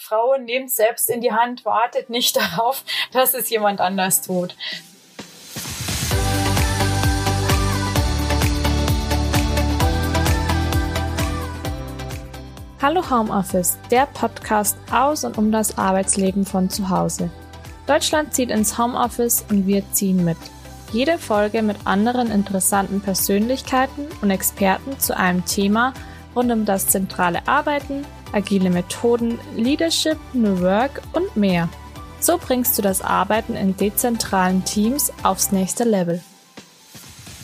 Frauen, nehmt selbst in die Hand, wartet nicht darauf, dass es jemand anders tut. Hallo Homeoffice, der Podcast aus und um das Arbeitsleben von zu Hause. Deutschland zieht ins Homeoffice und wir ziehen mit. Jede Folge mit anderen interessanten Persönlichkeiten und Experten zu einem Thema rund um das zentrale Arbeiten, agile Methoden, Leadership, New Work und mehr. So bringst du das Arbeiten in dezentralen Teams aufs nächste Level.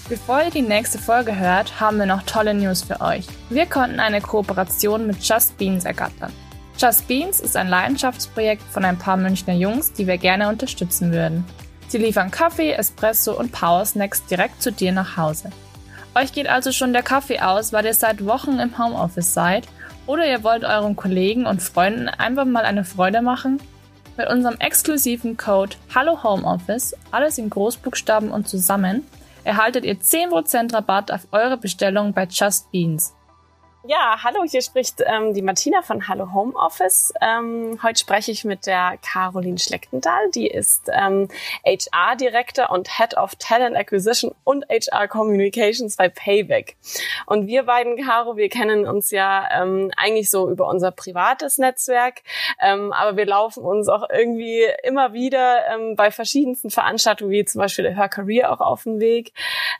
Bevor ihr die nächste Folge hört, haben wir noch tolle News für euch. Wir konnten eine Kooperation mit Just Beans ergattern. Just Beans ist ein Leidenschaftsprojekt von ein paar Münchner Jungs, die wir gerne unterstützen würden. Sie liefern Kaffee, Espresso und Power Snacks direkt zu dir nach Hause. Euch geht also schon der Kaffee aus, weil ihr seit Wochen im Homeoffice seid oder ihr wollt euren Kollegen und Freunden einfach mal eine Freude machen? Mit unserem exklusiven Code Hallo Homeoffice, alles in Großbuchstaben und zusammen, erhaltet ihr 10% Rabatt auf eure Bestellung bei Just Beans. Ja, hallo, hier spricht ähm, die Martina von Hallo Home Office. Ähm, heute spreche ich mit der Caroline Schlechtendahl. Die ist ähm, HR-Director und Head of Talent Acquisition und HR Communications bei Payback. Und wir beiden, Caro, wir kennen uns ja ähm, eigentlich so über unser privates Netzwerk, ähm, aber wir laufen uns auch irgendwie immer wieder ähm, bei verschiedensten Veranstaltungen, wie zum Beispiel der Her Career auch auf dem Weg,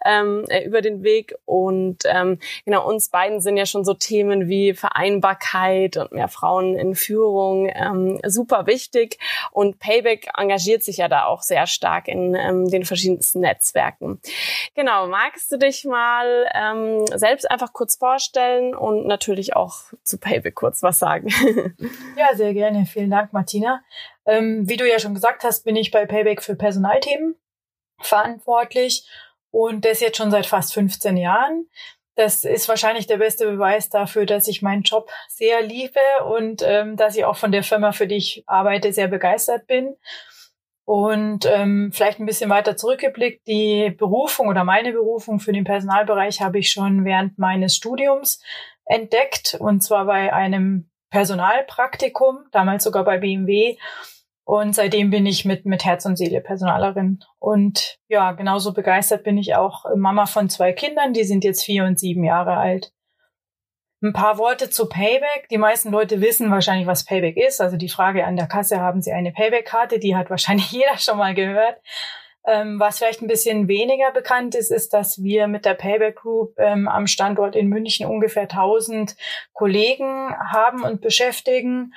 ähm, äh, über den Weg. Und ähm, genau, uns beiden sind ja schon so Themen wie Vereinbarkeit und mehr Frauen in Führung ähm, super wichtig. Und Payback engagiert sich ja da auch sehr stark in ähm, den verschiedensten Netzwerken. Genau, magst du dich mal ähm, selbst einfach kurz vorstellen und natürlich auch zu Payback kurz was sagen? ja, sehr gerne. Vielen Dank, Martina. Ähm, wie du ja schon gesagt hast, bin ich bei Payback für Personalthemen verantwortlich und das jetzt schon seit fast 15 Jahren das ist wahrscheinlich der beste Beweis dafür, dass ich meinen Job sehr liebe und ähm, dass ich auch von der Firma, für die ich arbeite, sehr begeistert bin. Und ähm, vielleicht ein bisschen weiter zurückgeblickt, die Berufung oder meine Berufung für den Personalbereich habe ich schon während meines Studiums entdeckt, und zwar bei einem Personalpraktikum, damals sogar bei BMW. Und seitdem bin ich mit, mit Herz und Seele Personalerin. Und ja, genauso begeistert bin ich auch Mama von zwei Kindern, die sind jetzt vier und sieben Jahre alt. Ein paar Worte zu Payback. Die meisten Leute wissen wahrscheinlich, was Payback ist. Also die Frage an der Kasse, haben Sie eine Payback-Karte? Die hat wahrscheinlich jeder schon mal gehört. Ähm, was vielleicht ein bisschen weniger bekannt ist, ist, dass wir mit der Payback Group ähm, am Standort in München ungefähr 1000 Kollegen haben und beschäftigen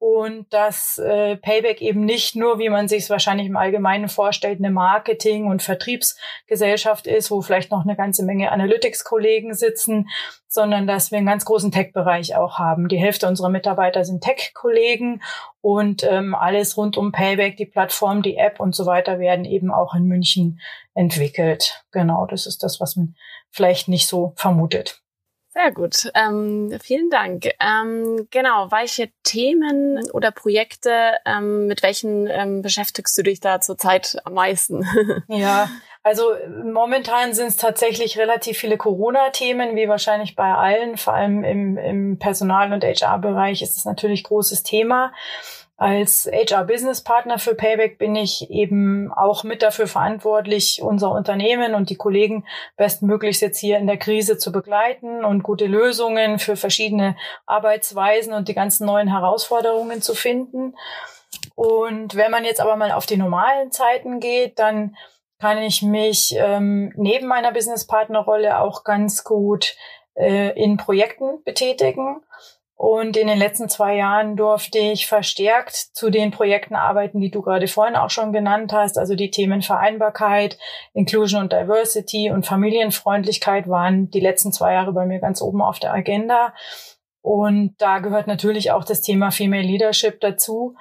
und dass äh, Payback eben nicht nur, wie man sich es wahrscheinlich im Allgemeinen vorstellt, eine Marketing- und Vertriebsgesellschaft ist, wo vielleicht noch eine ganze Menge Analytics-Kollegen sitzen, sondern dass wir einen ganz großen Tech-Bereich auch haben. Die Hälfte unserer Mitarbeiter sind Tech-Kollegen und ähm, alles rund um Payback, die Plattform, die App und so weiter werden eben auch in München entwickelt. Genau, das ist das, was man vielleicht nicht so vermutet. Sehr gut, ähm, vielen Dank. Ähm, genau, welche Themen oder Projekte, ähm, mit welchen ähm, beschäftigst du dich da zurzeit am meisten? ja, also momentan sind es tatsächlich relativ viele Corona-Themen, wie wahrscheinlich bei allen, vor allem im, im Personal- und HR-Bereich ist es natürlich großes Thema. Als HR-Business-Partner für Payback bin ich eben auch mit dafür verantwortlich, unser Unternehmen und die Kollegen bestmöglichst jetzt hier in der Krise zu begleiten und gute Lösungen für verschiedene Arbeitsweisen und die ganzen neuen Herausforderungen zu finden. Und wenn man jetzt aber mal auf die normalen Zeiten geht, dann kann ich mich ähm, neben meiner Business-Partner-Rolle auch ganz gut äh, in Projekten betätigen. Und in den letzten zwei Jahren durfte ich verstärkt zu den Projekten arbeiten, die du gerade vorhin auch schon genannt hast. Also die Themen Vereinbarkeit, Inclusion und Diversity und Familienfreundlichkeit waren die letzten zwei Jahre bei mir ganz oben auf der Agenda. Und da gehört natürlich auch das Thema Female Leadership dazu.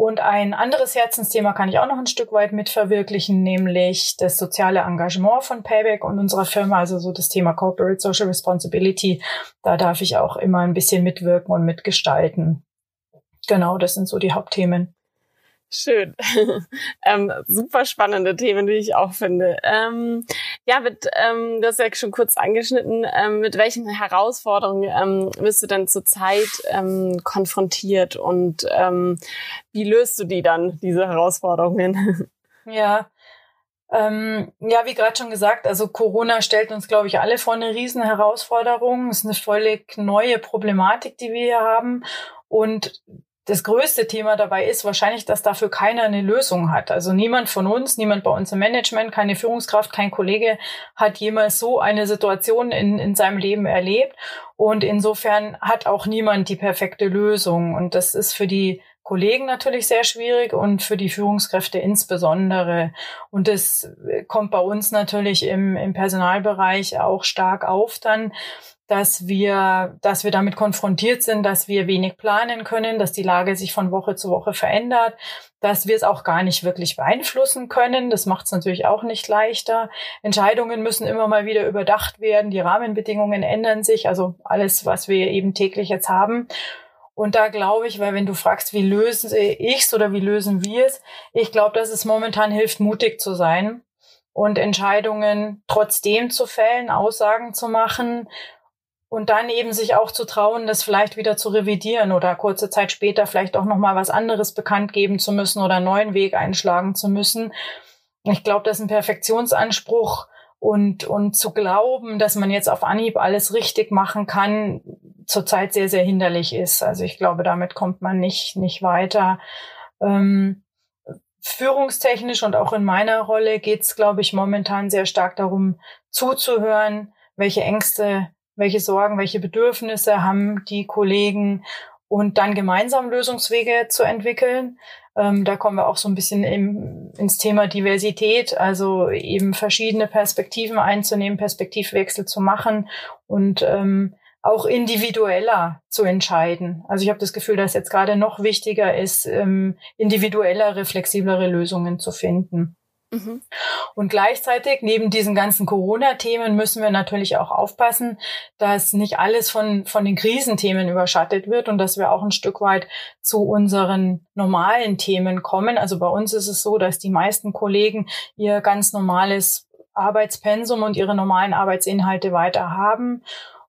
Und ein anderes Herzensthema kann ich auch noch ein Stück weit mitverwirklichen, nämlich das soziale Engagement von Payback und unserer Firma, also so das Thema Corporate Social Responsibility. Da darf ich auch immer ein bisschen mitwirken und mitgestalten. Genau, das sind so die Hauptthemen. Schön. ähm, super spannende Themen, wie ich auch finde. Ähm, ja, mit, ähm, du hast ja schon kurz angeschnitten, ähm, mit welchen Herausforderungen ähm, bist du denn zurzeit ähm, konfrontiert und ähm, wie löst du die dann, diese Herausforderungen? Ja, ähm, ja, wie gerade schon gesagt, also Corona stellt uns, glaube ich, alle vor eine riesen Herausforderung. Es ist eine völlig neue Problematik, die wir hier haben. Und das größte Thema dabei ist wahrscheinlich, dass dafür keiner eine Lösung hat. Also niemand von uns, niemand bei uns im Management, keine Führungskraft, kein Kollege hat jemals so eine Situation in, in seinem Leben erlebt. Und insofern hat auch niemand die perfekte Lösung. Und das ist für die Kollegen natürlich sehr schwierig und für die Führungskräfte insbesondere. Und das kommt bei uns natürlich im, im Personalbereich auch stark auf dann, dass wir, dass wir damit konfrontiert sind, dass wir wenig planen können, dass die Lage sich von Woche zu Woche verändert, dass wir es auch gar nicht wirklich beeinflussen können. Das macht es natürlich auch nicht leichter. Entscheidungen müssen immer mal wieder überdacht werden. Die Rahmenbedingungen ändern sich. Also alles, was wir eben täglich jetzt haben. Und da glaube ich, weil wenn du fragst, wie löse ich's oder wie lösen wir es, ich glaube, dass es momentan hilft, mutig zu sein und Entscheidungen trotzdem zu fällen, Aussagen zu machen und dann eben sich auch zu trauen, das vielleicht wieder zu revidieren oder kurze Zeit später vielleicht auch noch mal was anderes bekannt geben zu müssen oder einen neuen Weg einschlagen zu müssen. Ich glaube, das ist ein Perfektionsanspruch und und zu glauben, dass man jetzt auf Anhieb alles richtig machen kann, zurzeit sehr sehr hinderlich ist. Also ich glaube, damit kommt man nicht nicht weiter. Ähm, führungstechnisch und auch in meiner Rolle geht es, glaube ich, momentan sehr stark darum, zuzuhören, welche Ängste welche Sorgen, welche Bedürfnisse haben die Kollegen und dann gemeinsam Lösungswege zu entwickeln. Ähm, da kommen wir auch so ein bisschen im, ins Thema Diversität, also eben verschiedene Perspektiven einzunehmen, Perspektivwechsel zu machen und ähm, auch individueller zu entscheiden. Also ich habe das Gefühl, dass jetzt gerade noch wichtiger ist, ähm, individuellere, flexiblere Lösungen zu finden. Mhm. Und gleichzeitig, neben diesen ganzen Corona-Themen, müssen wir natürlich auch aufpassen, dass nicht alles von, von den Krisenthemen überschattet wird und dass wir auch ein Stück weit zu unseren normalen Themen kommen. Also bei uns ist es so, dass die meisten Kollegen ihr ganz normales Arbeitspensum und ihre normalen Arbeitsinhalte weiter haben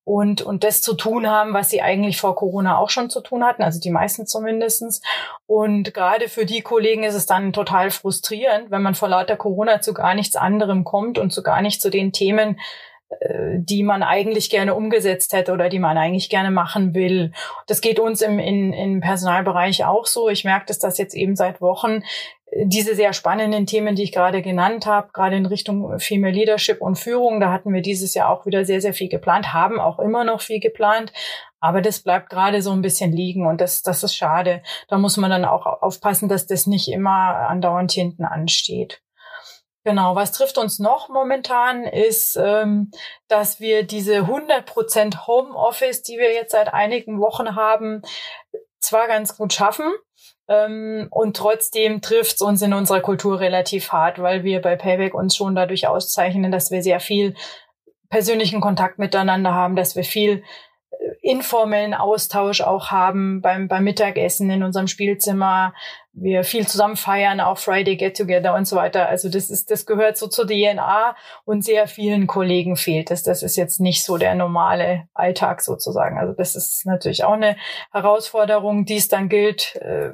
und, und das zu tun haben, was sie eigentlich vor Corona auch schon zu tun hatten, also die meisten zumindestens. Und gerade für die Kollegen ist es dann total frustrierend, wenn man vor lauter Corona zu gar nichts anderem kommt und zu gar nicht zu den Themen, die man eigentlich gerne umgesetzt hätte oder die man eigentlich gerne machen will. Das geht uns im, in, im Personalbereich auch so. Ich merke dass das jetzt eben seit Wochen diese sehr spannenden Themen, die ich gerade genannt habe, gerade in Richtung Female Leadership und Führung, da hatten wir dieses Jahr auch wieder sehr, sehr viel geplant, haben auch immer noch viel geplant. Aber das bleibt gerade so ein bisschen liegen und das, das ist schade. Da muss man dann auch aufpassen, dass das nicht immer andauernd hinten ansteht. Genau, was trifft uns noch momentan ist, ähm, dass wir diese 100% Homeoffice, die wir jetzt seit einigen Wochen haben, zwar ganz gut schaffen, ähm, und trotzdem trifft es uns in unserer Kultur relativ hart, weil wir bei Payback uns schon dadurch auszeichnen, dass wir sehr viel persönlichen Kontakt miteinander haben, dass wir viel informellen Austausch auch haben beim, beim Mittagessen in unserem Spielzimmer. Wir viel zusammen feiern, auch Friday Get Together und so weiter. Also das ist, das gehört so zur DNA und sehr vielen Kollegen fehlt es. Das ist jetzt nicht so der normale Alltag sozusagen. Also das ist natürlich auch eine Herausforderung, die es dann gilt, äh,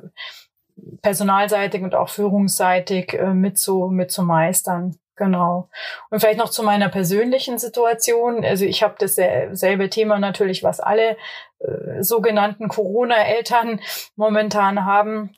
personalseitig und auch führungsseitig äh, mit zu, mit zu meistern. Genau. Und vielleicht noch zu meiner persönlichen Situation. Also ich habe dasselbe Thema natürlich, was alle äh, sogenannten Corona-Eltern momentan haben.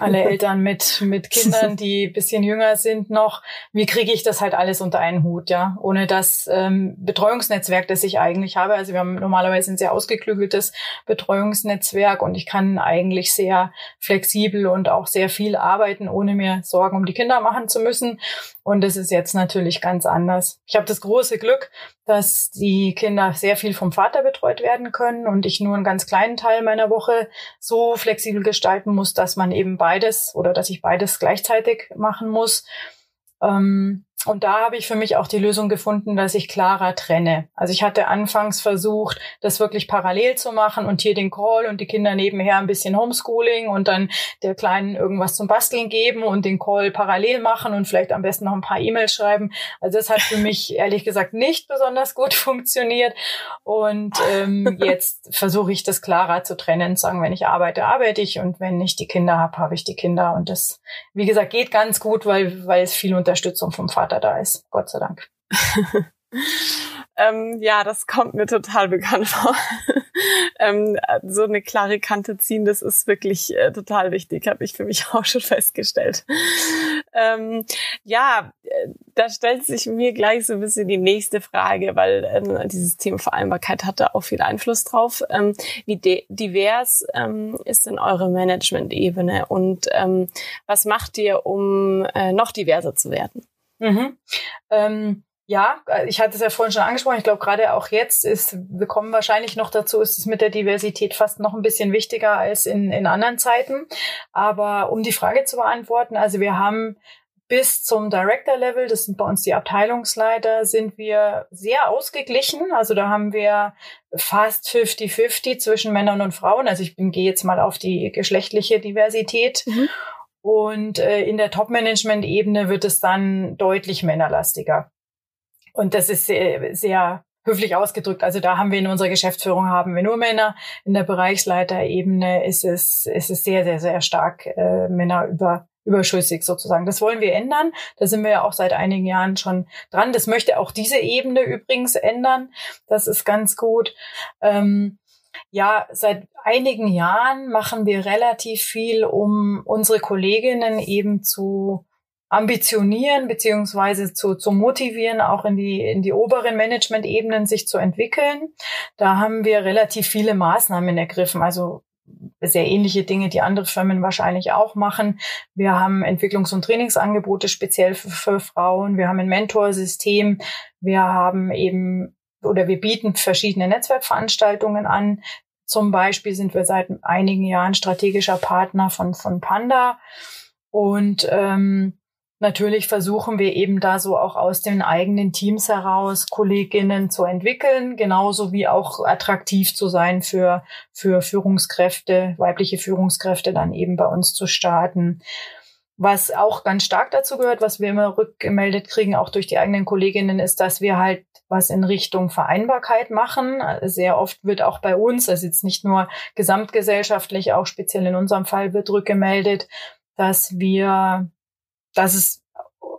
Alle Eltern mit, mit Kindern, die bisschen jünger sind noch. Wie kriege ich das halt alles unter einen Hut, ja? Ohne das ähm, Betreuungsnetzwerk, das ich eigentlich habe. Also wir haben normalerweise ein sehr ausgeklügeltes Betreuungsnetzwerk und ich kann eigentlich sehr flexibel und auch sehr viel arbeiten, ohne mir Sorgen um die Kinder machen zu müssen. Und das ist jetzt natürlich ganz anders. Ich habe das große Glück, dass die Kinder sehr viel vom Vater betreut werden können und ich nur einen ganz kleinen Teil meiner Woche so flexibel gestalten muss, dass man eben beides oder dass ich beides gleichzeitig machen muss. Ähm, und da habe ich für mich auch die Lösung gefunden, dass ich klarer trenne. Also ich hatte anfangs versucht, das wirklich parallel zu machen und hier den Call und die Kinder nebenher ein bisschen Homeschooling und dann der Kleinen irgendwas zum Basteln geben und den Call parallel machen und vielleicht am besten noch ein paar E-Mails schreiben. Also das hat für mich ehrlich gesagt nicht besonders gut funktioniert. Und ähm, jetzt versuche ich das klarer zu trennen, sagen, wenn ich arbeite, arbeite ich und wenn ich die Kinder habe, habe ich die Kinder. Und das, wie gesagt, geht ganz gut, weil, weil es viel Unterstützung vom Vater da ist. Gott sei Dank. ähm, ja, das kommt mir total bekannt vor. ähm, so eine klare Kante ziehen, das ist wirklich äh, total wichtig, habe ich für mich auch schon festgestellt. Ähm, ja, äh, da stellt sich mir gleich so ein bisschen die nächste Frage, weil ähm, dieses Thema Vereinbarkeit hat da auch viel Einfluss drauf. Ähm, wie divers ähm, ist denn eure Management-Ebene und ähm, was macht ihr, um äh, noch diverser zu werden? Mhm. Ähm, ja, äh, ich hatte es ja vorhin schon angesprochen. Ich glaube, gerade auch jetzt ist, wir kommen wahrscheinlich noch dazu, ist es mit der Diversität fast noch ein bisschen wichtiger als in, in anderen Zeiten. Aber um die Frage zu beantworten, also wir haben bis zum Director-Level, das sind bei uns die Abteilungsleiter, sind wir sehr ausgeglichen. Also da haben wir fast 50-50 zwischen Männern und Frauen. Also ich gehe jetzt mal auf die geschlechtliche Diversität. Mhm. Und äh, in der Top-Management-Ebene wird es dann deutlich männerlastiger. Und das ist sehr, sehr höflich ausgedrückt. Also da haben wir in unserer Geschäftsführung haben wir nur Männer. In der Bereichsleiterebene ist es, ist es sehr, sehr, sehr stark äh, Männer über, überschüssig sozusagen. Das wollen wir ändern. Da sind wir ja auch seit einigen Jahren schon dran. Das möchte auch diese Ebene übrigens ändern. Das ist ganz gut. Ähm, ja, seit einigen Jahren machen wir relativ viel, um unsere Kolleginnen eben zu ambitionieren beziehungsweise zu, zu motivieren, auch in die, in die oberen Management-Ebenen sich zu entwickeln. Da haben wir relativ viele Maßnahmen ergriffen, also sehr ähnliche Dinge, die andere Firmen wahrscheinlich auch machen. Wir haben Entwicklungs- und Trainingsangebote speziell für, für Frauen. Wir haben ein Mentorsystem. Wir haben eben oder wir bieten verschiedene Netzwerkveranstaltungen an. Zum Beispiel sind wir seit einigen Jahren strategischer Partner von, von Panda. Und ähm, Natürlich versuchen wir eben da so auch aus den eigenen Teams heraus Kolleginnen zu entwickeln, genauso wie auch attraktiv zu sein für, für Führungskräfte, weibliche Führungskräfte dann eben bei uns zu starten. Was auch ganz stark dazu gehört, was wir immer rückgemeldet kriegen, auch durch die eigenen Kolleginnen, ist, dass wir halt was in Richtung Vereinbarkeit machen. Sehr oft wird auch bei uns, also jetzt nicht nur gesamtgesellschaftlich, auch speziell in unserem Fall wird rückgemeldet, dass wir dass es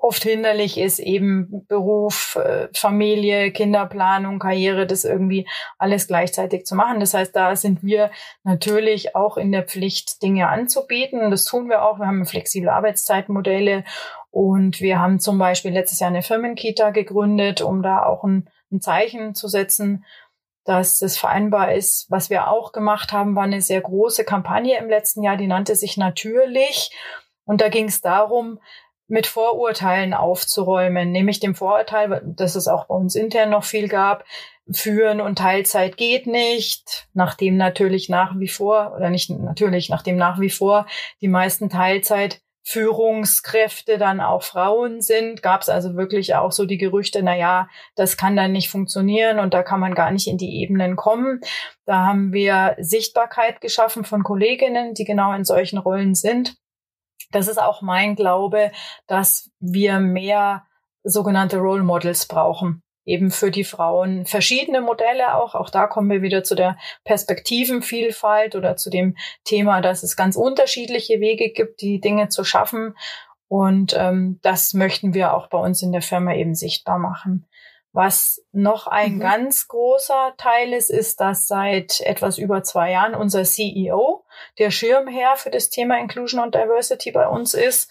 oft hinderlich ist, eben Beruf, äh, Familie, Kinderplanung, Karriere, das irgendwie alles gleichzeitig zu machen. Das heißt, da sind wir natürlich auch in der Pflicht, Dinge anzubieten. Das tun wir auch. Wir haben flexible Arbeitszeitmodelle und wir haben zum Beispiel letztes Jahr eine Firmenkita gegründet, um da auch ein, ein Zeichen zu setzen dass das vereinbar ist. Was wir auch gemacht haben, war eine sehr große Kampagne im letzten Jahr, die nannte sich Natürlich. Und da ging es darum, mit Vorurteilen aufzuräumen, nämlich dem Vorurteil, dass es auch bei uns intern noch viel gab, Führen und Teilzeit geht nicht, nachdem natürlich nach wie vor, oder nicht natürlich, nachdem nach wie vor die meisten Teilzeit Führungskräfte dann auch Frauen sind, gab es also wirklich auch so die Gerüchte, na ja, das kann dann nicht funktionieren und da kann man gar nicht in die Ebenen kommen. Da haben wir Sichtbarkeit geschaffen von Kolleginnen, die genau in solchen Rollen sind das ist auch mein Glaube, dass wir mehr sogenannte Role Models brauchen. Eben für die Frauen verschiedene Modelle auch. Auch da kommen wir wieder zu der Perspektivenvielfalt oder zu dem Thema, dass es ganz unterschiedliche Wege gibt, die Dinge zu schaffen. Und ähm, das möchten wir auch bei uns in der Firma eben sichtbar machen. Was noch ein mhm. ganz großer Teil ist, ist, dass seit etwas über zwei Jahren unser CEO der Schirmherr für das Thema Inclusion und Diversity bei uns ist.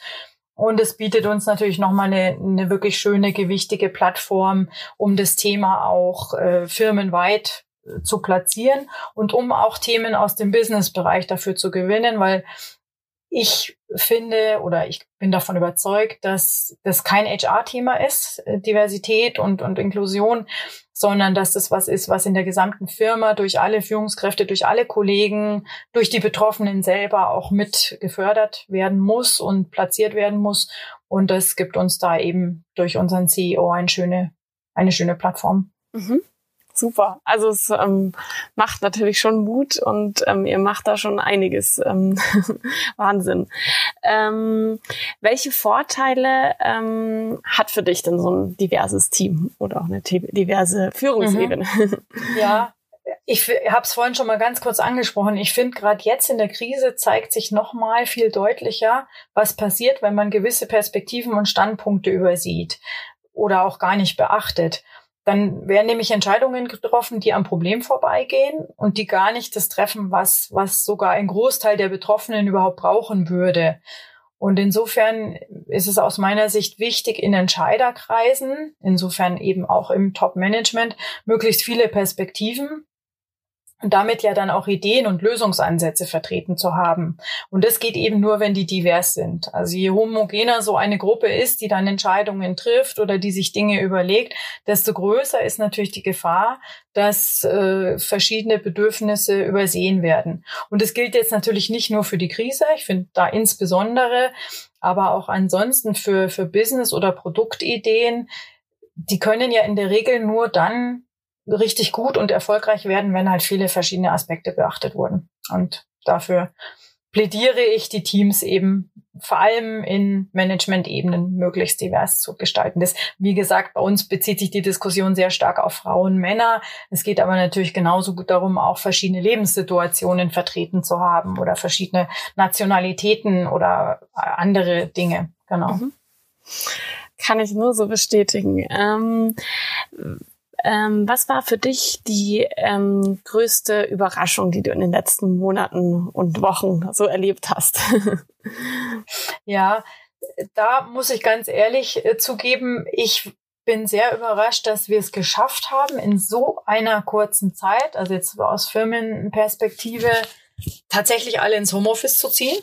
Und es bietet uns natürlich nochmal eine, eine wirklich schöne, gewichtige Plattform, um das Thema auch äh, firmenweit äh, zu platzieren und um auch Themen aus dem Businessbereich dafür zu gewinnen, weil ich finde oder ich bin davon überzeugt, dass das kein HR-Thema ist, äh, Diversität und, und Inklusion, sondern dass das was ist, was in der gesamten Firma durch alle Führungskräfte, durch alle Kollegen, durch die Betroffenen selber auch mit gefördert werden muss und platziert werden muss. Und das gibt uns da eben durch unseren CEO eine schöne, eine schöne Plattform. Mhm super. Also es ähm, macht natürlich schon Mut und ähm, ihr macht da schon einiges. Ähm, Wahnsinn. Ähm, welche Vorteile ähm, hat für dich denn so ein diverses Team oder auch eine diverse Führungsebene? Mhm. Ja, ich habe es vorhin schon mal ganz kurz angesprochen. Ich finde, gerade jetzt in der Krise zeigt sich noch mal viel deutlicher, was passiert, wenn man gewisse Perspektiven und Standpunkte übersieht oder auch gar nicht beachtet. Dann werden nämlich Entscheidungen getroffen, die am Problem vorbeigehen und die gar nicht das treffen, was, was sogar ein Großteil der Betroffenen überhaupt brauchen würde. Und insofern ist es aus meiner Sicht wichtig, in Entscheiderkreisen, insofern eben auch im Top-Management, möglichst viele Perspektiven und damit ja dann auch Ideen und Lösungsansätze vertreten zu haben. Und das geht eben nur, wenn die divers sind. Also je homogener so eine Gruppe ist, die dann Entscheidungen trifft oder die sich Dinge überlegt, desto größer ist natürlich die Gefahr, dass äh, verschiedene Bedürfnisse übersehen werden. Und das gilt jetzt natürlich nicht nur für die Krise, ich finde da insbesondere, aber auch ansonsten für, für Business- oder Produktideen, die können ja in der Regel nur dann richtig gut und erfolgreich werden, wenn halt viele verschiedene Aspekte beachtet wurden. Und dafür plädiere ich die Teams eben vor allem in Management-Ebenen möglichst divers zu gestalten. Das, wie gesagt, bei uns bezieht sich die Diskussion sehr stark auf Frauen, Männer. Es geht aber natürlich genauso gut darum, auch verschiedene Lebenssituationen vertreten zu haben oder verschiedene Nationalitäten oder andere Dinge. Genau. Mhm. Kann ich nur so bestätigen. Ähm ähm, was war für dich die ähm, größte Überraschung, die du in den letzten Monaten und Wochen so erlebt hast? ja, da muss ich ganz ehrlich äh, zugeben, ich bin sehr überrascht, dass wir es geschafft haben, in so einer kurzen Zeit, also jetzt aus Firmenperspektive, tatsächlich alle ins Homeoffice zu ziehen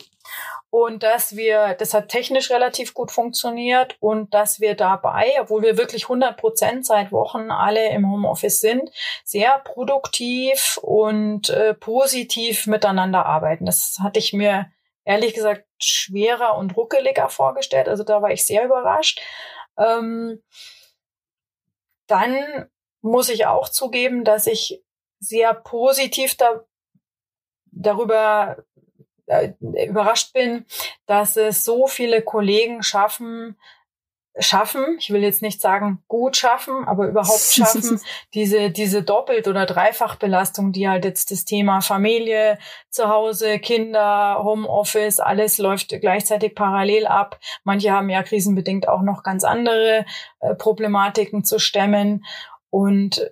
und dass wir, das hat technisch relativ gut funktioniert und dass wir dabei, obwohl wir wirklich 100 Prozent seit Wochen alle im Homeoffice sind, sehr produktiv und äh, positiv miteinander arbeiten. Das hatte ich mir ehrlich gesagt schwerer und ruckeliger vorgestellt. Also da war ich sehr überrascht. Ähm, dann muss ich auch zugeben, dass ich sehr positiv da, darüber überrascht bin, dass es so viele Kollegen schaffen, schaffen, ich will jetzt nicht sagen gut schaffen, aber überhaupt schaffen, diese, diese Doppelt- oder Dreifachbelastung, die halt jetzt das Thema Familie, zu Hause, Kinder, Homeoffice, alles läuft gleichzeitig parallel ab. Manche haben ja krisenbedingt auch noch ganz andere äh, Problematiken zu stemmen. Und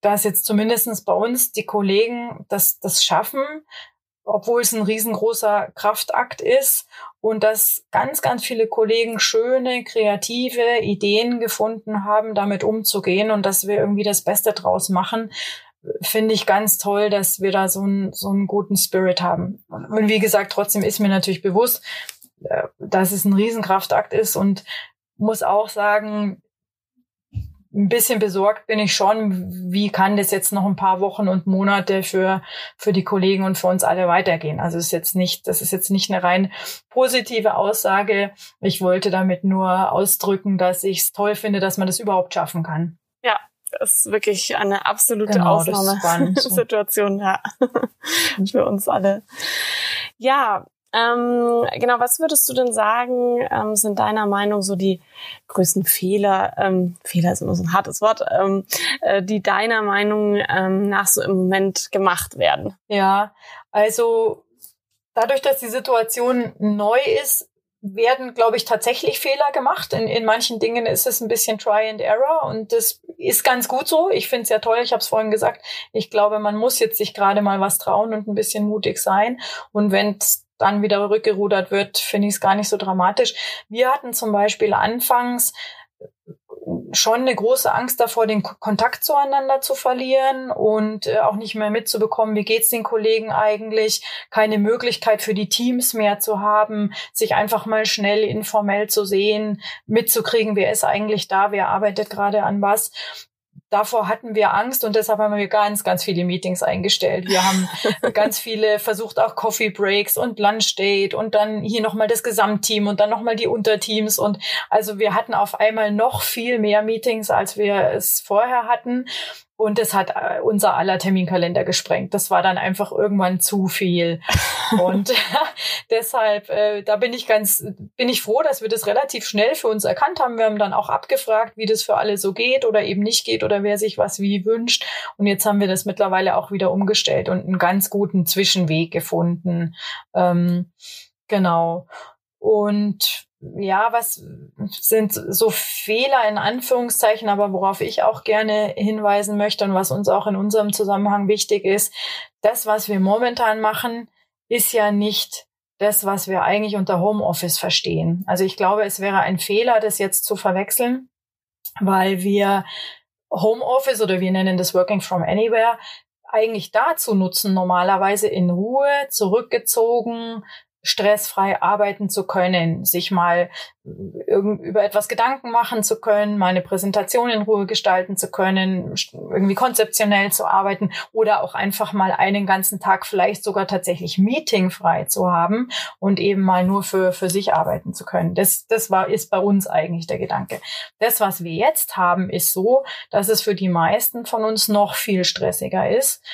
dass jetzt zumindestens bei uns die Kollegen das, das schaffen, obwohl es ein riesengroßer Kraftakt ist und dass ganz, ganz viele Kollegen schöne, kreative Ideen gefunden haben, damit umzugehen und dass wir irgendwie das Beste draus machen, finde ich ganz toll, dass wir da so einen, so einen guten Spirit haben. Und wie gesagt, trotzdem ist mir natürlich bewusst, äh, dass es ein Riesenkraftakt ist und muss auch sagen, ein bisschen besorgt bin ich schon, wie kann das jetzt noch ein paar Wochen und Monate für, für die Kollegen und für uns alle weitergehen. Also es ist jetzt nicht, das ist jetzt nicht eine rein positive Aussage. Ich wollte damit nur ausdrücken, dass ich es toll finde, dass man das überhaupt schaffen kann. Ja, das ist wirklich eine absolute genau, Ausnahmesituation, ja. für uns alle. Ja, ähm, genau, was würdest du denn sagen, ähm, sind deiner Meinung so die größten Fehler, ähm, Fehler ist immer so ein hartes Wort, ähm, äh, die deiner Meinung ähm, nach so im Moment gemacht werden? Ja, also dadurch, dass die Situation neu ist, werden, glaube ich, tatsächlich Fehler gemacht. In, in manchen Dingen ist es ein bisschen Try and Error und das ist ganz gut so. Ich finde es ja toll, ich habe es vorhin gesagt. Ich glaube, man muss jetzt sich gerade mal was trauen und ein bisschen mutig sein. Und wenn dann wieder rückgerudert wird, finde ich es gar nicht so dramatisch. Wir hatten zum Beispiel anfangs schon eine große Angst davor, den Kontakt zueinander zu verlieren und äh, auch nicht mehr mitzubekommen, wie geht's den Kollegen eigentlich, keine Möglichkeit für die Teams mehr zu haben, sich einfach mal schnell informell zu sehen, mitzukriegen, wer ist eigentlich da, wer arbeitet gerade an was davor hatten wir Angst und deshalb haben wir ganz, ganz viele Meetings eingestellt. Wir haben ganz viele versucht, auch Coffee Breaks und Lunch Date und dann hier nochmal das Gesamtteam und dann nochmal die Unterteams. Und also wir hatten auf einmal noch viel mehr Meetings, als wir es vorher hatten. Und es hat äh, unser aller Terminkalender gesprengt. Das war dann einfach irgendwann zu viel. und deshalb, äh, da bin ich ganz, bin ich froh, dass wir das relativ schnell für uns erkannt haben. Wir haben dann auch abgefragt, wie das für alle so geht oder eben nicht geht oder wer sich was wie wünscht. Und jetzt haben wir das mittlerweile auch wieder umgestellt und einen ganz guten Zwischenweg gefunden. Ähm, genau. Und ja, was sind so Fehler in Anführungszeichen, aber worauf ich auch gerne hinweisen möchte und was uns auch in unserem Zusammenhang wichtig ist, das, was wir momentan machen, ist ja nicht das, was wir eigentlich unter Homeoffice verstehen. Also ich glaube, es wäre ein Fehler, das jetzt zu verwechseln, weil wir Homeoffice oder wir nennen das Working from Anywhere eigentlich dazu nutzen, normalerweise in Ruhe, zurückgezogen, stressfrei arbeiten zu können, sich mal äh, über etwas Gedanken machen zu können, mal eine Präsentation in Ruhe gestalten zu können, irgendwie konzeptionell zu arbeiten oder auch einfach mal einen ganzen Tag vielleicht sogar tatsächlich meetingfrei zu haben und eben mal nur für, für sich arbeiten zu können. Das, das war, ist bei uns eigentlich der Gedanke. Das, was wir jetzt haben, ist so, dass es für die meisten von uns noch viel stressiger ist,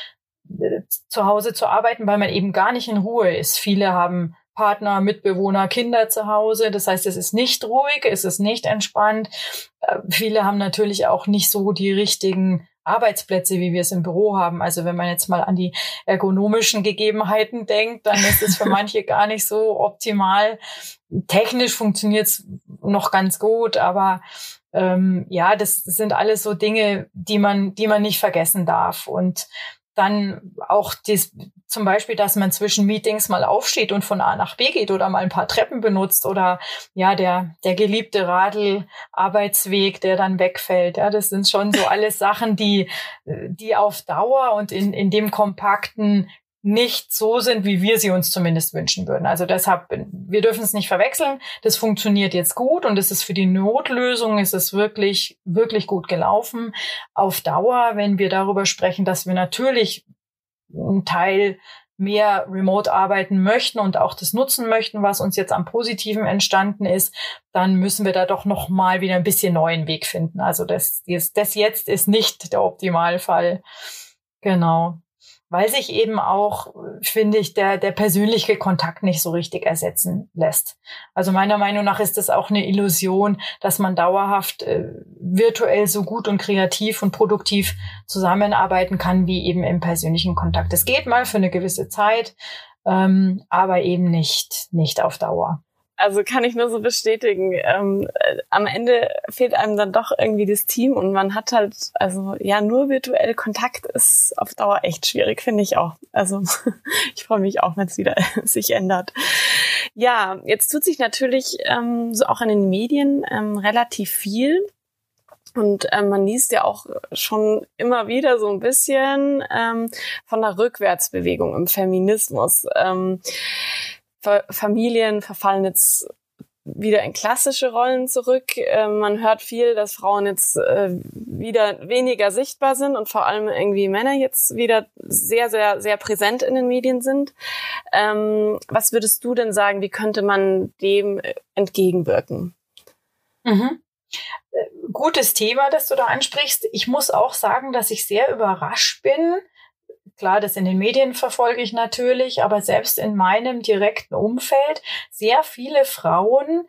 äh, zu Hause zu arbeiten, weil man eben gar nicht in Ruhe ist. Viele haben Partner, Mitbewohner, Kinder zu Hause. Das heißt, es ist nicht ruhig, es ist nicht entspannt. Äh, viele haben natürlich auch nicht so die richtigen Arbeitsplätze, wie wir es im Büro haben. Also wenn man jetzt mal an die ergonomischen Gegebenheiten denkt, dann ist es für manche gar nicht so optimal. Technisch funktioniert es noch ganz gut, aber ähm, ja, das sind alles so Dinge, die man, die man nicht vergessen darf. Und dann auch dies, zum Beispiel, dass man zwischen Meetings mal aufsteht und von A nach B geht oder mal ein paar Treppen benutzt oder ja, der, der geliebte Radl-Arbeitsweg, der dann wegfällt. Ja, das sind schon so alles Sachen, die, die auf Dauer und in, in dem kompakten nicht so sind, wie wir sie uns zumindest wünschen würden. Also deshalb, wir dürfen es nicht verwechseln. Das funktioniert jetzt gut und es ist für die Notlösung, ist es wirklich, wirklich gut gelaufen. Auf Dauer, wenn wir darüber sprechen, dass wir natürlich einen Teil mehr remote arbeiten möchten und auch das nutzen möchten, was uns jetzt am Positiven entstanden ist, dann müssen wir da doch noch mal wieder ein bisschen neuen Weg finden. Also das, das jetzt ist nicht der Optimalfall. Genau weil sich eben auch, finde ich, der, der persönliche Kontakt nicht so richtig ersetzen lässt. Also meiner Meinung nach ist es auch eine Illusion, dass man dauerhaft äh, virtuell so gut und kreativ und produktiv zusammenarbeiten kann wie eben im persönlichen Kontakt. Es geht mal für eine gewisse Zeit, ähm, aber eben nicht, nicht auf Dauer. Also kann ich nur so bestätigen. Ähm, äh, am Ende fehlt einem dann doch irgendwie das Team und man hat halt, also ja, nur virtuell Kontakt ist auf Dauer echt schwierig, finde ich auch. Also ich freue mich auch, wenn es wieder sich ändert. Ja, jetzt tut sich natürlich ähm, so auch in den Medien ähm, relativ viel. Und ähm, man liest ja auch schon immer wieder so ein bisschen ähm, von der Rückwärtsbewegung im Feminismus. Ähm, Familien verfallen jetzt wieder in klassische Rollen zurück. Äh, man hört viel, dass Frauen jetzt äh, wieder weniger sichtbar sind und vor allem irgendwie Männer jetzt wieder sehr, sehr, sehr präsent in den Medien sind. Ähm, was würdest du denn sagen, wie könnte man dem entgegenwirken? Mhm. Äh, gutes Thema, das du da ansprichst. Ich muss auch sagen, dass ich sehr überrascht bin, Klar, das in den Medien verfolge ich natürlich, aber selbst in meinem direkten Umfeld sehr viele Frauen,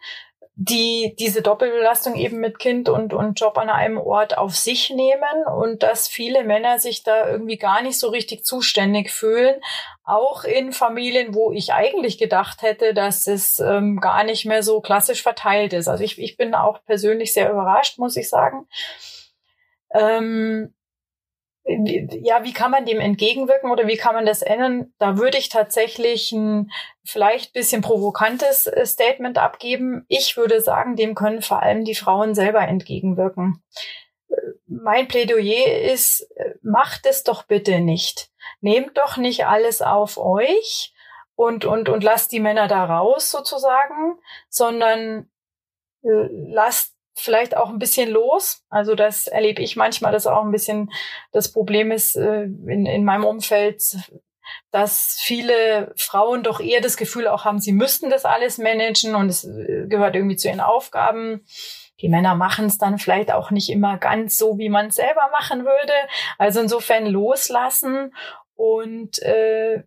die diese Doppelbelastung eben mit Kind und, und Job an einem Ort auf sich nehmen und dass viele Männer sich da irgendwie gar nicht so richtig zuständig fühlen, auch in Familien, wo ich eigentlich gedacht hätte, dass es ähm, gar nicht mehr so klassisch verteilt ist. Also ich, ich bin auch persönlich sehr überrascht, muss ich sagen. Ähm, ja, wie kann man dem entgegenwirken oder wie kann man das ändern? Da würde ich tatsächlich ein vielleicht bisschen provokantes äh, Statement abgeben. Ich würde sagen, dem können vor allem die Frauen selber entgegenwirken. Äh, mein Plädoyer ist, äh, macht es doch bitte nicht. Nehmt doch nicht alles auf euch und, und, und lasst die Männer da raus sozusagen, sondern lasst vielleicht auch ein bisschen los. Also das erlebe ich manchmal, dass auch ein bisschen das Problem ist äh, in, in meinem Umfeld, dass viele Frauen doch eher das Gefühl auch haben, sie müssten das alles managen und es äh, gehört irgendwie zu ihren Aufgaben. Die Männer machen es dann vielleicht auch nicht immer ganz so, wie man es selber machen würde. Also insofern loslassen und äh,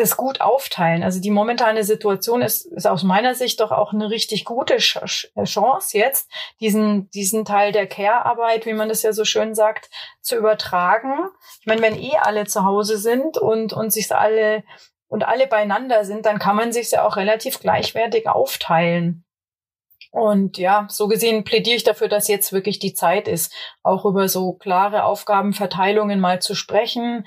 das gut aufteilen. Also die momentane Situation ist, ist aus meiner Sicht doch auch eine richtig gute Chance jetzt, diesen, diesen Teil der Care-Arbeit, wie man das ja so schön sagt, zu übertragen. Ich meine, wenn eh alle zu Hause sind und, und sich alle und alle beieinander sind, dann kann man sich ja auch relativ gleichwertig aufteilen. Und ja, so gesehen plädiere ich dafür, dass jetzt wirklich die Zeit ist, auch über so klare Aufgabenverteilungen mal zu sprechen,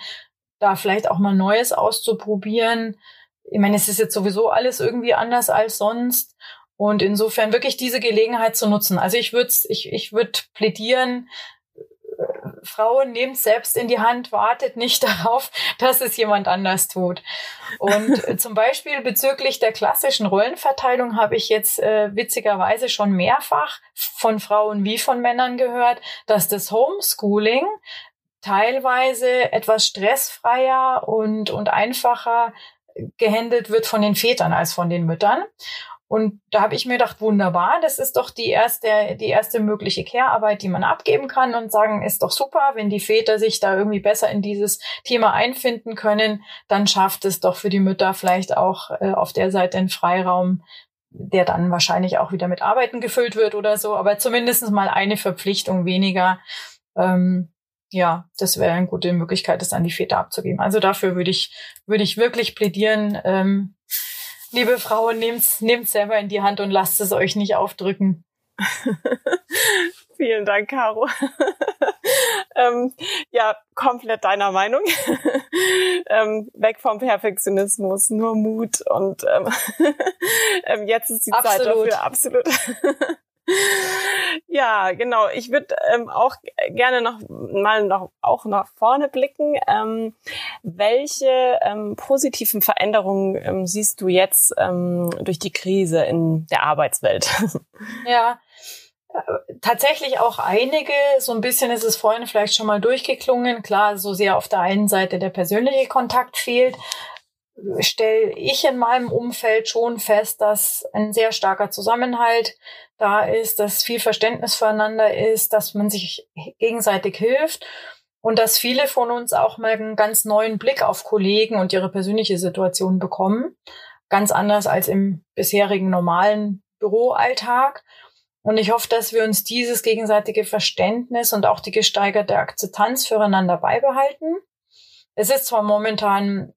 da vielleicht auch mal Neues auszuprobieren. Ich meine, es ist jetzt sowieso alles irgendwie anders als sonst. Und insofern wirklich diese Gelegenheit zu nutzen. Also ich würde ich, ich würd plädieren, Frauen nehmt selbst in die Hand, wartet nicht darauf, dass es jemand anders tut. Und zum Beispiel bezüglich der klassischen Rollenverteilung habe ich jetzt äh, witzigerweise schon mehrfach von Frauen wie von Männern gehört, dass das Homeschooling teilweise etwas stressfreier und, und einfacher gehandelt wird von den Vätern als von den Müttern. Und da habe ich mir gedacht, wunderbar, das ist doch die erste, die erste mögliche Care-Arbeit, die man abgeben kann und sagen, ist doch super, wenn die Väter sich da irgendwie besser in dieses Thema einfinden können, dann schafft es doch für die Mütter vielleicht auch äh, auf der Seite einen Freiraum, der dann wahrscheinlich auch wieder mit Arbeiten gefüllt wird oder so, aber zumindest mal eine Verpflichtung weniger. Ähm, ja, das wäre eine gute Möglichkeit, das an die Väter abzugeben. Also dafür würde ich, würde ich wirklich plädieren, ähm, liebe Frauen, nehmt's, nehmt's selber in die Hand und lasst es euch nicht aufdrücken. Vielen Dank, Caro. ähm, ja, komplett deiner Meinung. ähm, weg vom Perfektionismus, nur Mut und ähm, ähm jetzt ist die Absolut. Zeit dafür. Absolut. ja, genau. Ich würde ähm, auch gerne noch mal noch auch nach vorne blicken. Ähm, welche ähm, positiven Veränderungen ähm, siehst du jetzt ähm, durch die Krise in der Arbeitswelt? ja, äh, tatsächlich auch einige. So ein bisschen ist es vorhin vielleicht schon mal durchgeklungen. Klar, so sehr auf der einen Seite der persönliche Kontakt fehlt stelle ich in meinem Umfeld schon fest, dass ein sehr starker Zusammenhalt da ist, dass viel Verständnis füreinander ist, dass man sich gegenseitig hilft und dass viele von uns auch mal einen ganz neuen Blick auf Kollegen und ihre persönliche Situation bekommen. Ganz anders als im bisherigen normalen Büroalltag. Und ich hoffe, dass wir uns dieses gegenseitige Verständnis und auch die gesteigerte Akzeptanz füreinander beibehalten. Es ist zwar momentan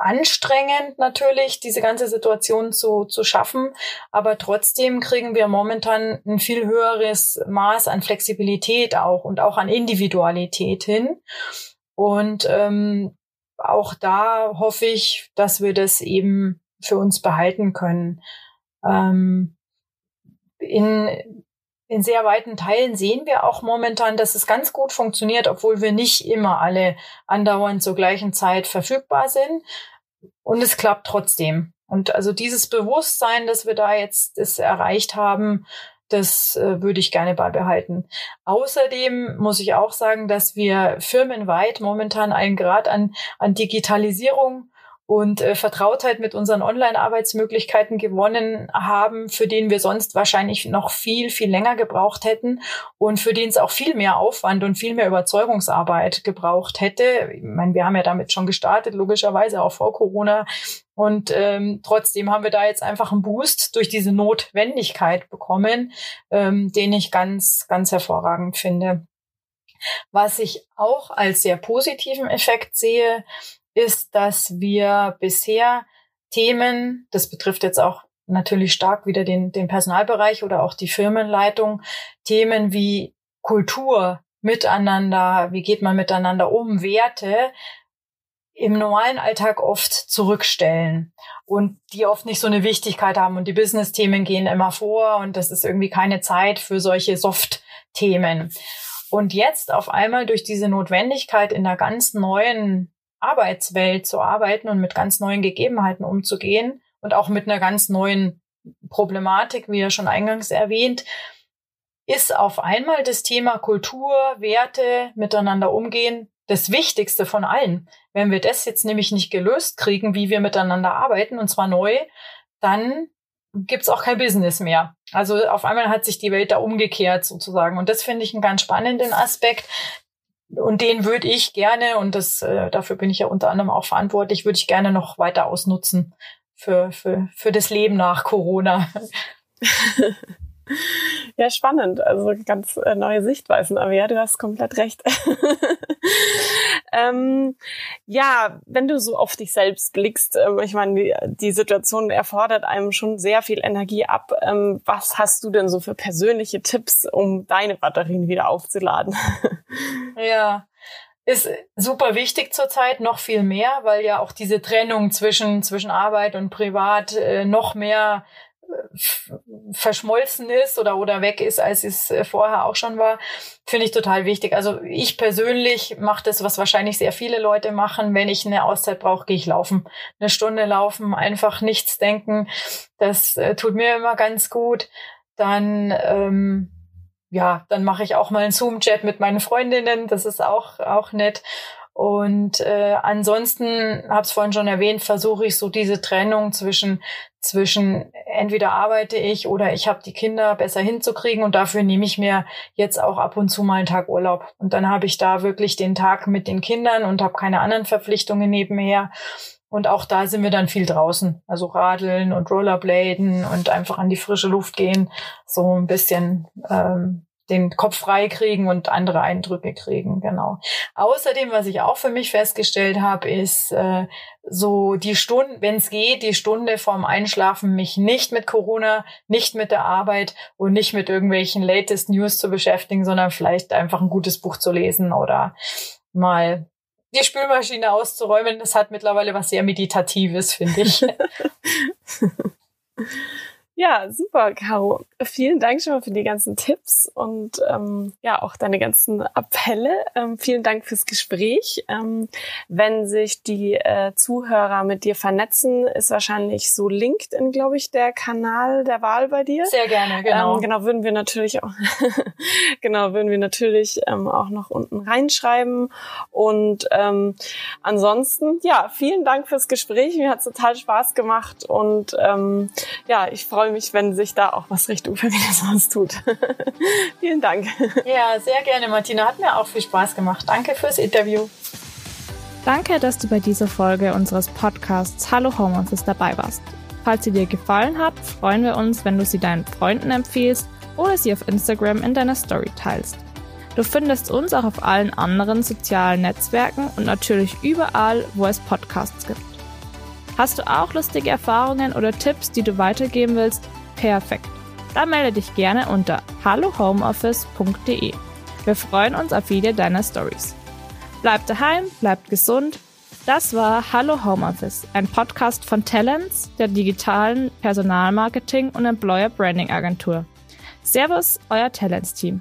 anstrengend natürlich, diese ganze Situation zu, zu schaffen. Aber trotzdem kriegen wir momentan ein viel höheres Maß an Flexibilität auch und auch an Individualität hin. Und ähm, auch da hoffe ich, dass wir das eben für uns behalten können. Ähm, in, in sehr weiten Teilen sehen wir auch momentan, dass es ganz gut funktioniert, obwohl wir nicht immer alle andauernd zur gleichen Zeit verfügbar sind. Und es klappt trotzdem. Und also dieses Bewusstsein, dass wir da jetzt es erreicht haben, das äh, würde ich gerne beibehalten. Außerdem muss ich auch sagen, dass wir firmenweit momentan einen Grad an, an Digitalisierung und äh, Vertrautheit mit unseren Online-Arbeitsmöglichkeiten gewonnen haben, für den wir sonst wahrscheinlich noch viel, viel länger gebraucht hätten und für den es auch viel mehr Aufwand und viel mehr Überzeugungsarbeit gebraucht hätte. Ich meine, wir haben ja damit schon gestartet, logischerweise auch vor Corona. Und ähm, trotzdem haben wir da jetzt einfach einen Boost durch diese Notwendigkeit bekommen, ähm, den ich ganz, ganz hervorragend finde. Was ich auch als sehr positiven Effekt sehe, ist, dass wir bisher Themen, das betrifft jetzt auch natürlich stark wieder den, den Personalbereich oder auch die Firmenleitung, Themen wie Kultur, Miteinander, wie geht man miteinander um, Werte, im normalen Alltag oft zurückstellen und die oft nicht so eine Wichtigkeit haben und die Business-Themen gehen immer vor und das ist irgendwie keine Zeit für solche Soft-Themen. Und jetzt auf einmal durch diese Notwendigkeit in einer ganz neuen Arbeitswelt zu arbeiten und mit ganz neuen Gegebenheiten umzugehen und auch mit einer ganz neuen Problematik, wie ja schon eingangs erwähnt, ist auf einmal das Thema Kultur, Werte, miteinander umgehen das Wichtigste von allen. Wenn wir das jetzt nämlich nicht gelöst kriegen, wie wir miteinander arbeiten, und zwar neu, dann gibt's auch kein Business mehr. Also auf einmal hat sich die Welt da umgekehrt sozusagen. Und das finde ich einen ganz spannenden Aspekt. Und den würde ich gerne, und das, äh, dafür bin ich ja unter anderem auch verantwortlich, würde ich gerne noch weiter ausnutzen für, für, für das Leben nach Corona. Ja, spannend. Also ganz äh, neue Sichtweisen. Aber ja, du hast komplett recht. ähm, ja, wenn du so auf dich selbst blickst, ähm, ich meine, die, die, Situation erfordert einem schon sehr viel Energie ab. Ähm, was hast du denn so für persönliche Tipps, um deine Batterien wieder aufzuladen? ja, ist super wichtig zurzeit, noch viel mehr, weil ja auch diese Trennung zwischen, zwischen Arbeit und Privat äh, noch mehr verschmolzen ist oder, oder weg ist, als es äh, vorher auch schon war, finde ich total wichtig. Also ich persönlich mache das, was wahrscheinlich sehr viele Leute machen. Wenn ich eine Auszeit brauche, gehe ich laufen. Eine Stunde laufen, einfach nichts denken. Das äh, tut mir immer ganz gut. Dann ähm, ja, dann mache ich auch mal einen Zoom-Chat mit meinen Freundinnen. Das ist auch auch nett. Und äh, ansonsten, habe es vorhin schon erwähnt, versuche ich so diese Trennung zwischen zwischen entweder arbeite ich oder ich habe die Kinder besser hinzukriegen und dafür nehme ich mir jetzt auch ab und zu mal einen Tag Urlaub. Und dann habe ich da wirklich den Tag mit den Kindern und habe keine anderen Verpflichtungen nebenher. Und auch da sind wir dann viel draußen. Also radeln und Rollerbladen und einfach an die frische Luft gehen. So ein bisschen ähm, den Kopf frei kriegen und andere Eindrücke kriegen, genau. Außerdem, was ich auch für mich festgestellt habe, ist äh, so die Stunde, wenn es geht, die Stunde vorm Einschlafen mich nicht mit Corona, nicht mit der Arbeit und nicht mit irgendwelchen latest News zu beschäftigen, sondern vielleicht einfach ein gutes Buch zu lesen oder mal die Spülmaschine auszuräumen. Das hat mittlerweile was sehr Meditatives, finde ich. Ja, super, Caro. Vielen Dank schon mal für die ganzen Tipps und ähm, ja auch deine ganzen Appelle. Ähm, vielen Dank fürs Gespräch. Ähm, wenn sich die äh, Zuhörer mit dir vernetzen, ist wahrscheinlich so LinkedIn, glaube ich, der Kanal der Wahl bei dir. Sehr gerne, genau. Ähm, genau, würden wir natürlich auch genau würden wir natürlich ähm, auch noch unten reinschreiben. Und ähm, ansonsten, ja, vielen Dank fürs Gespräch. Mir hat total Spaß gemacht und ähm, ja, ich freue freue mich, wenn sich da auch was Richtung Feminismus tut. Vielen Dank. Ja, sehr gerne, Martina. Hat mir auch viel Spaß gemacht. Danke fürs Interview. Danke, dass du bei dieser Folge unseres Podcasts Hallo Homeoffice dabei warst. Falls sie dir gefallen hat, freuen wir uns, wenn du sie deinen Freunden empfiehlst oder sie auf Instagram in deiner Story teilst. Du findest uns auch auf allen anderen sozialen Netzwerken und natürlich überall, wo es Podcasts gibt. Hast du auch lustige Erfahrungen oder Tipps, die du weitergeben willst? Perfekt. Dann melde dich gerne unter hallohomeoffice.de. Wir freuen uns auf jede deiner Stories. Bleib daheim, bleib gesund. Das war Hallo Homeoffice, ein Podcast von Talents, der digitalen Personalmarketing und Employer Branding Agentur. Servus, euer Talents-Team.